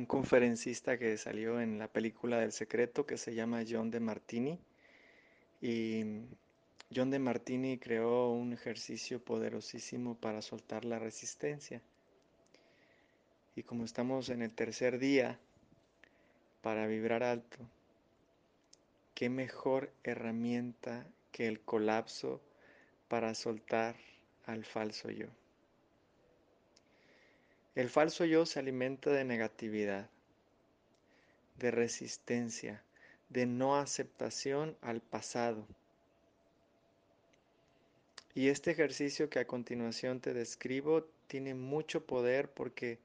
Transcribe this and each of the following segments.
un conferencista que salió en la película del secreto que se llama John de Martini. Y John de Martini creó un ejercicio poderosísimo para soltar la resistencia. Y como estamos en el tercer día para vibrar alto, qué mejor herramienta que el colapso para soltar al falso yo. El falso yo se alimenta de negatividad, de resistencia, de no aceptación al pasado. Y este ejercicio que a continuación te describo tiene mucho poder porque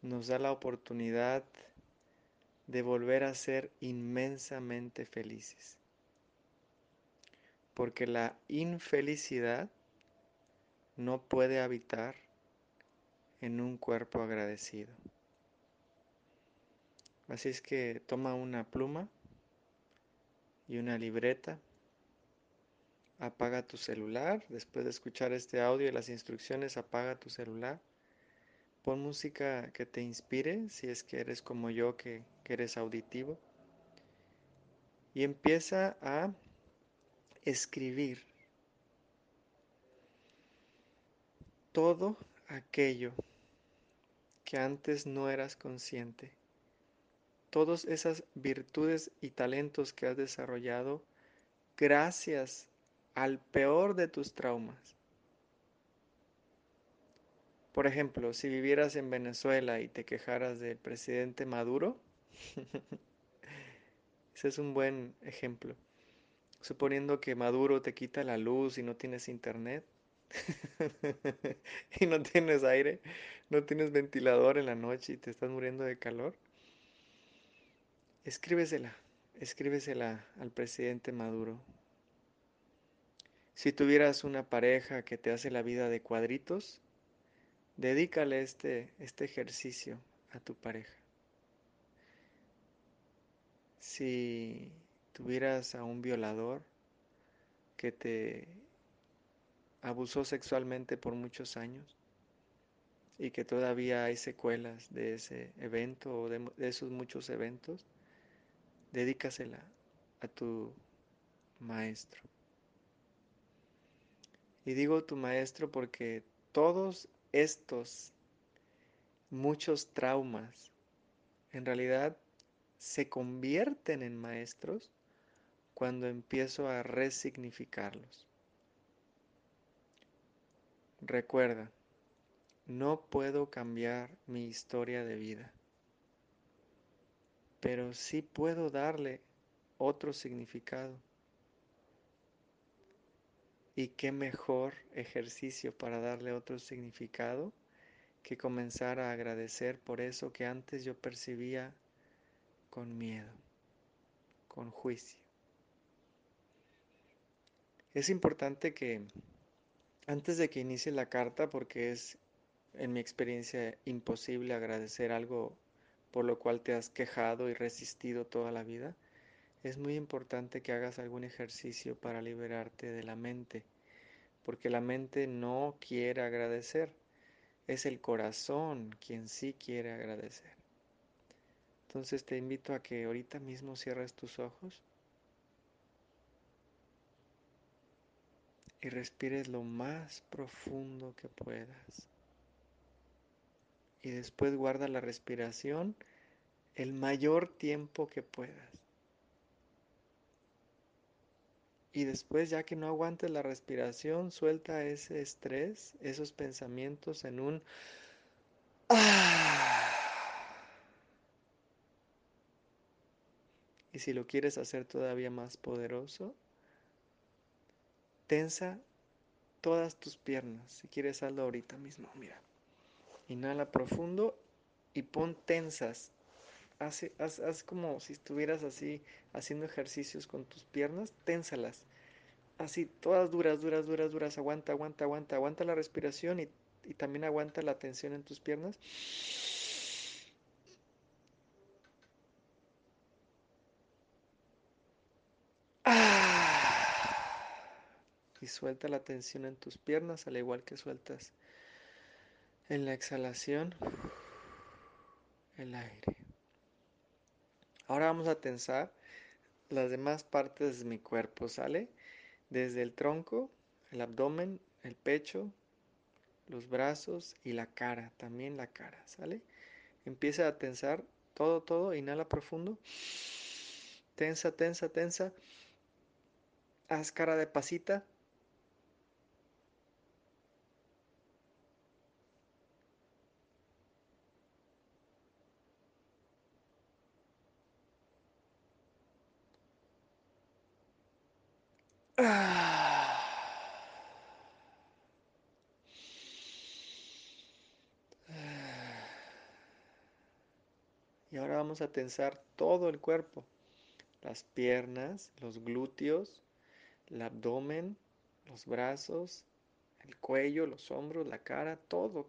nos da la oportunidad de volver a ser inmensamente felices. Porque la infelicidad no puede habitar en un cuerpo agradecido. Así es que toma una pluma y una libreta, apaga tu celular, después de escuchar este audio y las instrucciones, apaga tu celular, pon música que te inspire, si es que eres como yo, que, que eres auditivo, y empieza a escribir todo aquello que antes no eras consciente. Todas esas virtudes y talentos que has desarrollado gracias al peor de tus traumas. Por ejemplo, si vivieras en Venezuela y te quejaras del presidente Maduro, ese es un buen ejemplo. Suponiendo que Maduro te quita la luz y no tienes internet, y no tienes aire, no tienes ventilador en la noche y te estás muriendo de calor, escríbesela, escríbesela al presidente Maduro. Si tuvieras una pareja que te hace la vida de cuadritos, dedícale este, este ejercicio a tu pareja. Si tuvieras a un violador que te abusó sexualmente por muchos años y que todavía hay secuelas de ese evento o de, esos muchos eventos, dedícasela a tu maestro. Y digo tu maestro porque todos estos muchos traumas en realidad se convierten en maestros cuando empiezo a resignificarlos. Recuerda, no puedo cambiar mi historia de vida, pero sí puedo darle otro significado. Y qué mejor ejercicio para darle otro significado que comenzar a agradecer por eso que antes yo percibía con miedo, con juicio. Es importante que antes de que inicie la carta, porque es en mi experiencia imposible agradecer algo por lo cual te has quejado y resistido toda la vida, es muy importante que hagas algún ejercicio para liberarte de la mente, porque la mente no quiere agradecer, es el corazón quien sí quiere agradecer. Entonces te invito a que ahorita mismo cierres tus ojos y respires lo más profundo que puedas. Y después guarda la respiración el mayor tiempo que puedas. Y después, ya que no aguantes la respiración, suelta ese estrés, esos pensamientos en un... Y si lo quieres hacer todavía más poderoso, tensa todas tus piernas. Si quieres, hazlo ahorita mismo. Mira. Inhala profundo y pon tensas. Haz, como si estuvieras así haciendo ejercicios con tus piernas. Ténsalas. Así, todas duras, duras, duras, duras. Aguanta, aguanta, aguanta. Aguanta la respiración y también aguanta la tensión en tus piernas. Y suelta la tensión en tus piernas, al igual que sueltas en la exhalación el aire. Ahora vamos a tensar las demás partes de mi cuerpo, ¿sale? Desde el tronco, el abdomen, el pecho, los brazos y la cara, también la cara, ¿sale? Empieza a tensar todo, todo, inhala profundo. Tensa, tensa, tensa. Haz cara de pasita. Y ahora vamos a tensar todo el cuerpo. Las piernas, los glúteos, el abdomen, los brazos, el cuello, los hombros, la cara, todo.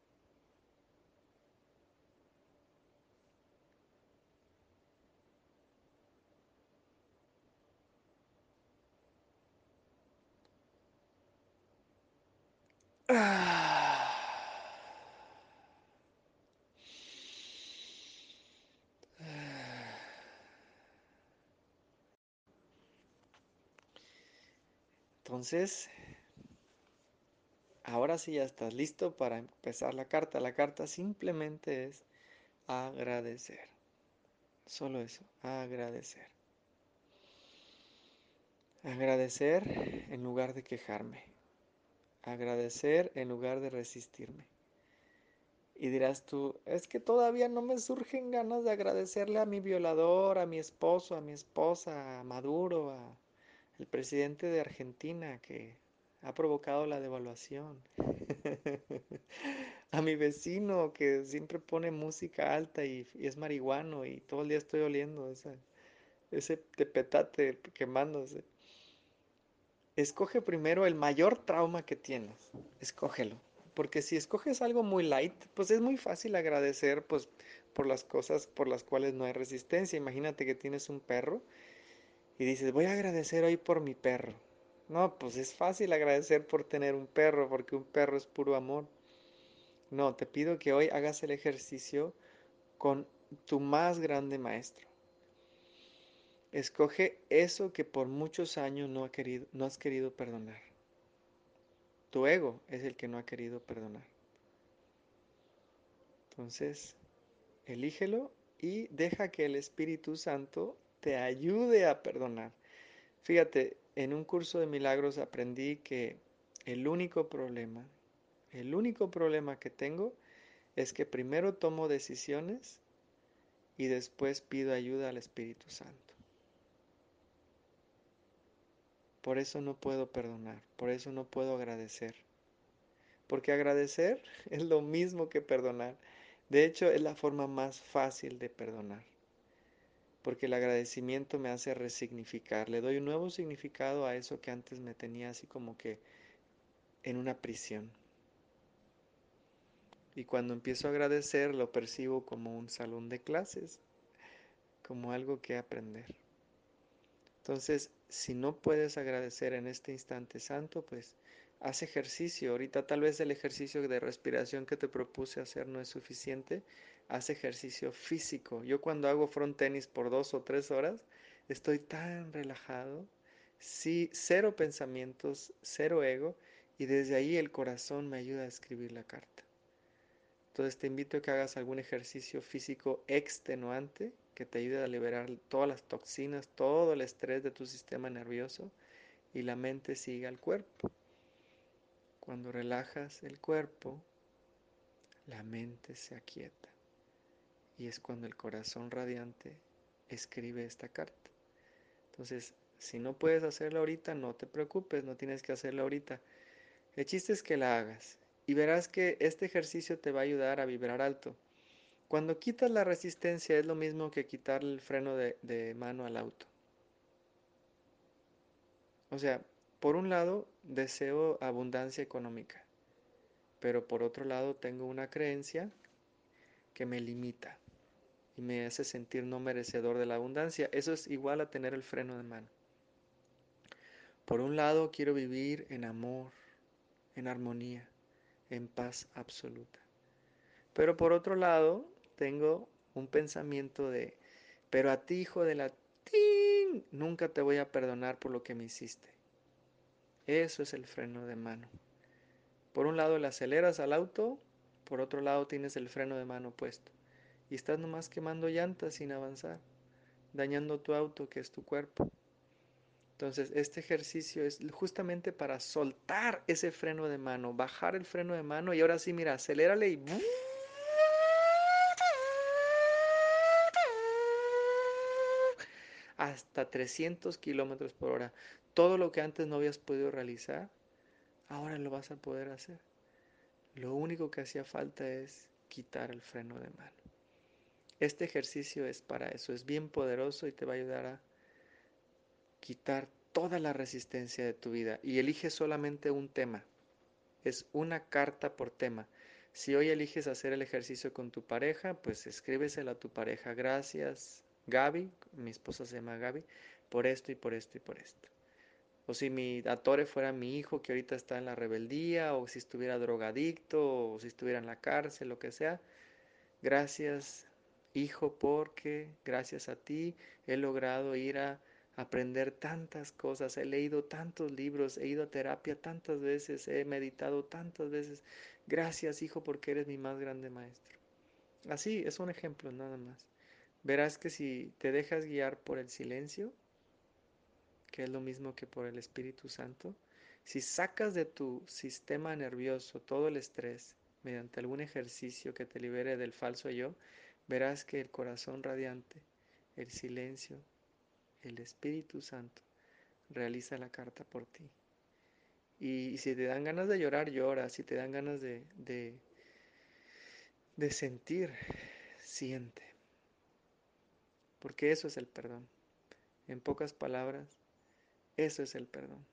Entonces, ahora sí ya estás listo para empezar la carta. La carta simplemente es agradecer. Solo eso, agradecer. Agradecer en lugar de quejarme. Agradecer en lugar de resistirme. Y dirás tú, es que todavía no me surgen ganas de agradecerle a mi violador, a mi esposo, a mi esposa, a Maduro, a el presidente de Argentina que ha provocado la devaluación. a mi vecino que siempre pone música alta y, es marihuano y todo el día estoy oliendo ese tepetate quemándose. Escoge primero el mayor trauma que tienes. Escógelo. Porque si escoges algo muy light, pues es muy fácil agradecer pues, por las cosas por las cuales no hay resistencia. Imagínate que tienes un perro y dices, voy a agradecer hoy por mi perro. No, pues es fácil agradecer por tener un perro, porque un perro es puro amor. No, te pido que hoy hagas el ejercicio con tu más grande maestro. Escoge eso que por muchos años no, has querido perdonar. Tu ego es el que no ha querido perdonar. Entonces, elígelo y deja que el Espíritu Santo te ayude a perdonar. Fíjate, en un curso de milagros aprendí que el único problema, el único problema que tengo es que primero tomo decisiones y después pido ayuda al Espíritu Santo. Por eso no puedo perdonar, por eso no puedo agradecer. Porque agradecer es lo mismo que perdonar. De hecho, es la forma más fácil de perdonar. Porque el agradecimiento me hace resignificar, le doy un nuevo significado a eso que antes me tenía así como que en una prisión. Y cuando empiezo a agradecer lo percibo como un salón de clases, como algo que aprender. Entonces, si no puedes agradecer en este instante santo, pues haz ejercicio. Ahorita tal vez el ejercicio de respiración que te propuse hacer no es suficiente. Haz ejercicio físico. Yo cuando hago front tenis por dos o tres horas, estoy tan relajado. Sí, cero pensamientos, cero ego. Y desde ahí el corazón me ayuda a escribir la carta. Entonces te invito a que hagas algún ejercicio físico extenuante que te ayude a liberar todas las toxinas, todo el estrés de tu sistema nervioso y la mente siga al cuerpo. Cuando relajas el cuerpo, la mente se aquieta y es cuando el corazón radiante escribe esta carta. Entonces, si no puedes hacerlo ahorita, no te preocupes, no tienes que hacerlo ahorita. El chiste es que la hagas y verás que este ejercicio te va a ayudar a vibrar alto. Cuando quitas la resistencia es lo mismo que quitar el freno de, de, mano al auto. O sea, por un lado deseo abundancia económica, pero por otro lado tengo una creencia que me limita y me hace sentir no merecedor de la abundancia. Eso es igual a tener el freno de mano. Por un lado quiero vivir en amor, en armonía, en paz absoluta. Pero por otro lado tengo un pensamiento de Pero a ti, hijo de la... ¡Tin! Nunca te voy a perdonar por lo que me hiciste. Eso es el freno de mano. Por un lado le aceleras al auto, por otro lado tienes el freno de mano puesto. Y estás nomás quemando llantas sin avanzar, dañando tu auto, que es tu cuerpo. Entonces, este ejercicio es justamente para soltar ese freno de mano, bajar el freno de mano y ahora sí, mira, acelérale y... hasta 300 kilómetros por hora. Todo lo que antes no habías podido realizar, ahora lo vas a poder hacer. Lo único que hacía falta es quitar el freno de mano. Este ejercicio es para eso, es bien poderoso y te va a ayudar a quitar toda la resistencia de tu vida. Y elige solamente un tema. Es una carta por tema. Si hoy eliges hacer el ejercicio con tu pareja, pues escríbesela a tu pareja. Gracias, Gaby, mi esposa se llama Gaby, por esto y por esto y por esto. O si mi atore fuera mi hijo que ahorita está en la rebeldía, o si estuviera drogadicto, o si estuviera en la cárcel, lo que sea. Gracias, hijo, porque gracias a ti he logrado ir a aprender tantas cosas, he leído tantos libros, he ido a terapia tantas veces, he meditado tantas veces. Gracias, hijo, porque eres mi más grande maestro. Así, es un ejemplo nada más. Verás que si te dejas guiar por el silencio, que es lo mismo que por el Espíritu Santo, si sacas de tu sistema nervioso todo el estrés mediante algún ejercicio que te libere del falso yo, verás que el corazón radiante, el silencio, el Espíritu Santo realiza la carta por ti. Y, si te dan ganas de llorar, llora. Si te dan ganas de, de, de sentir, siente. Porque eso es el perdón. En pocas palabras, eso es el perdón.